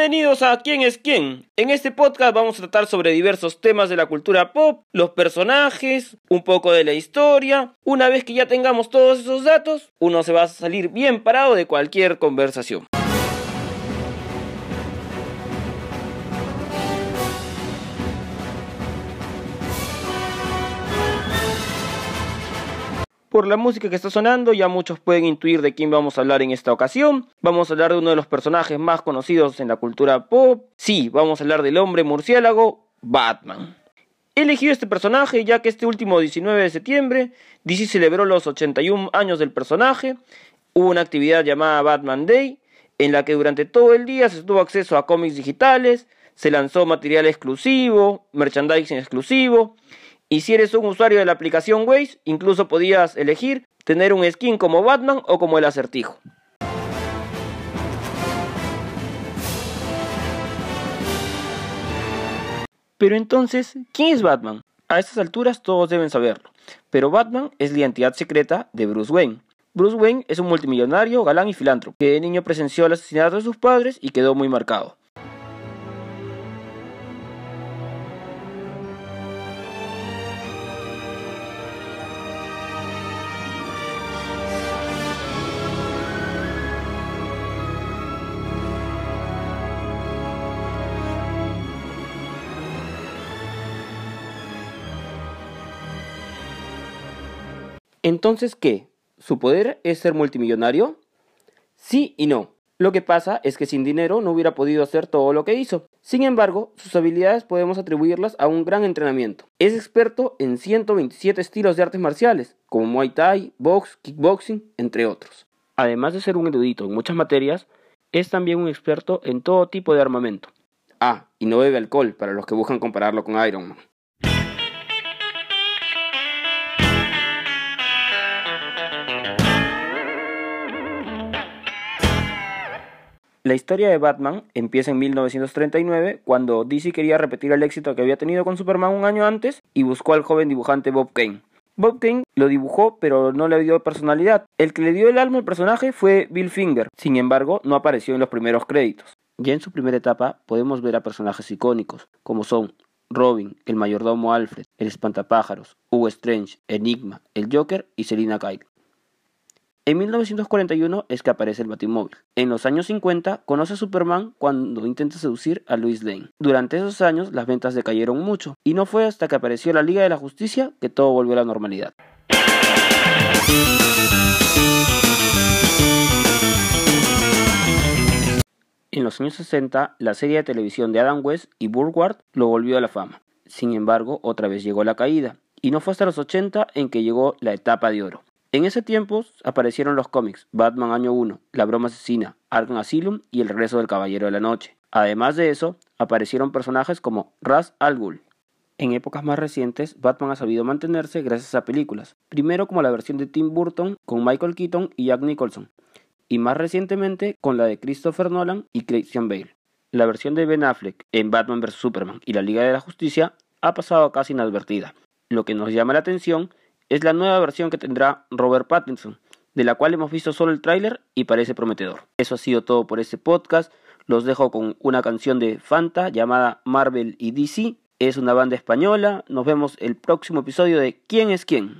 Bienvenidos a ¿Quién es quién? En este podcast vamos a tratar sobre diversos temas de la cultura pop, los personajes, un poco de la historia. Una vez que ya tengamos todos esos datos, uno se va a salir bien parado de cualquier conversación. Por la música que está sonando, ya muchos pueden intuir de quién vamos a hablar en esta ocasión. Vamos a hablar de uno de los personajes más conocidos en la cultura pop. Sí, vamos a hablar del hombre murciélago, Batman. He elegido este personaje ya que este último 19 de septiembre DC celebró los 81 años del personaje. Hubo una actividad llamada Batman Day en la que durante todo el día se tuvo acceso a cómics digitales, se lanzó material exclusivo, merchandising exclusivo y si eres un usuario de la aplicación Waze, incluso podías elegir tener un skin como Batman o como el acertijo. Pero entonces, ¿quién es Batman? A estas alturas todos deben saberlo, pero Batman es la identidad secreta de Bruce Wayne. Bruce Wayne es un multimillonario, galán y filántropo, que de niño presenció el asesinato de sus padres y quedó muy marcado. Entonces, ¿qué? ¿Su poder es ser multimillonario? Sí y no. Lo que pasa es que sin dinero no hubiera podido hacer todo lo que hizo. Sin embargo, sus habilidades podemos atribuirlas a un gran entrenamiento. Es experto en 127 estilos de artes marciales, como Muay Thai, box, kickboxing, entre otros. Además de ser un erudito en muchas materias, es también un experto en todo tipo de armamento. Ah, y no bebe alcohol para los que buscan compararlo con Iron Man. La historia de Batman empieza en 1939, cuando DC quería repetir el éxito que había tenido con Superman un año antes y buscó al joven dibujante Bob Kane. Bob Kane lo dibujó, pero no le dio personalidad. El que le dio el alma al personaje fue Bill Finger, sin embargo, no apareció en los primeros créditos. Ya en su primera etapa podemos ver a personajes icónicos, como son Robin, el mayordomo Alfred, el espantapájaros, Hugo Strange, Enigma, el Joker y Selina Kyle. En 1941 es que aparece el Batimóvil. En los años 50 conoce a Superman cuando intenta seducir a Lois Lane. Durante esos años las ventas decayeron mucho y no fue hasta que apareció la Liga de la Justicia que todo volvió a la normalidad. En los años 60, la serie de televisión de Adam West y Burward lo volvió a la fama. Sin embargo, otra vez llegó la caída, y no fue hasta los 80 en que llegó la etapa de oro. En ese tiempo aparecieron los cómics Batman Año 1, La Broma Asesina, Arkham Asylum y El Regreso del Caballero de la Noche. Además de eso, aparecieron personajes como Ras Al Ghul. En épocas más recientes, Batman ha sabido mantenerse gracias a películas, primero como la versión de Tim Burton con Michael Keaton y Jack Nicholson, y más recientemente con la de Christopher Nolan y Christian Bale. La versión de Ben Affleck en Batman vs. Superman y la Liga de la Justicia ha pasado casi inadvertida. Lo que nos llama la atención es la nueva versión que tendrá Robert Pattinson, de la cual hemos visto solo el tráiler y parece prometedor. Eso ha sido todo por este podcast. Los dejo con una canción de Fanta llamada Marvel y DC. Es una banda española. Nos vemos el próximo episodio de ¿Quién es quién?